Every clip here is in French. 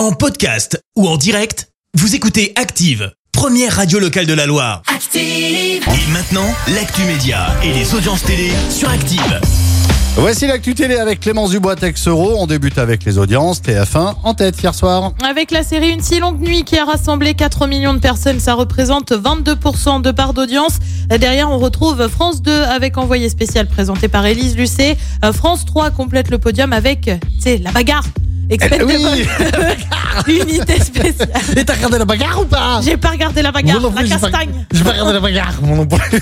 En podcast ou en direct, vous écoutez Active, première radio locale de la Loire. Active. Et maintenant, l'actu média et les audiences télé sur Active. Voici l'actu télé avec Clémence Dubois Texero. On débute avec les audiences. TF1 en tête hier soir. Avec la série Une si longue nuit qui a rassemblé 4 millions de personnes, ça représente 22% de part d'audience. Derrière, on retrouve France 2 avec envoyé spécial présenté par Élise Lucet. Euh, France 3 complète le podium avec, tu sais, la bagarre. Expectable. oui. Unité spéciale. Et t'as regardé la bagarre ou pas? J'ai pas regardé la bagarre, la plus, j'ai pas- castagne. J'ai pas regardé la bagarre, mon plus.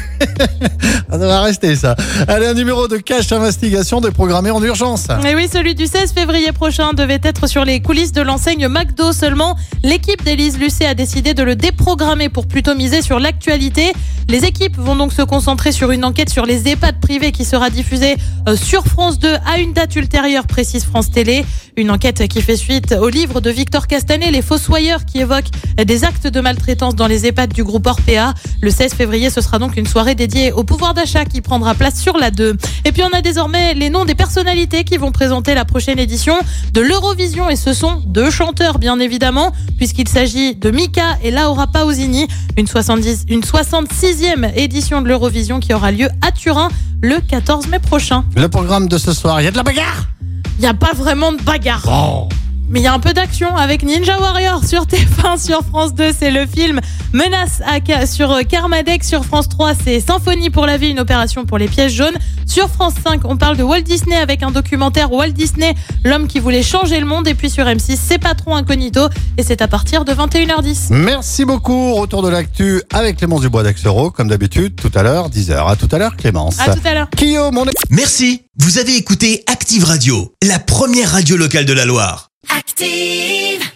ça va rester ça. Allez, un numéro de cache investigation déprogrammé en urgence. Et oui, celui du 16 février prochain devait être sur les coulisses de l'enseigne McDo seulement. L'équipe d'Élise Lucet a décidé de le déprogrammer pour plutôt miser sur l'actualité. Les équipes vont donc se concentrer sur une enquête sur les EHPAD privés qui sera diffusée euh, sur France 2 à une date ultérieure, précise France Télé. Une enquête qui fait suite au livre de Victor Castanet, Les Fossoyeurs, qui évoque des actes de maltraitance dans les EHPAD du groupe Orpea. Le 16 février, ce sera donc une soirée dédiée au pouvoir d'achat qui prendra place sur la 2. Et puis on a désormais les noms des personnalités qui vont présenter la prochaine édition de l'Eurovision et ce sont deux chanteurs bien évidemment puisqu'il s'agit de Mika et Laura Pausini, une 70 une 66e édition de l'Eurovision qui aura lieu à Turin le 14 mai prochain. Le programme de ce soir, il y a de la bagarre? Il n'y a pas vraiment de bagarre. Mais il y a un peu d'action avec Ninja Warrior sur TF1, sur France 2, c'est le film. Menace à sur euh, Kermadec, sur France 3, c'est Symphonie pour la vie, une opération pour les pièges jaunes. Sur France 5, on parle de Walt Disney avec un documentaire Walt Disney, l'homme qui voulait changer le monde. Et puis sur M6, c'est Patron Incognito et c'est à partir de 21h10. Merci beaucoup. Retour de l'actu avec Clémence Dubois Texero, comme d'habitude, tout à l'heure, 10h. À tout à l'heure, Clémence. À tout à l'heure. Kyo, mon Merci, vous avez écouté Active Radio, la première radio locale de la Loire. Active.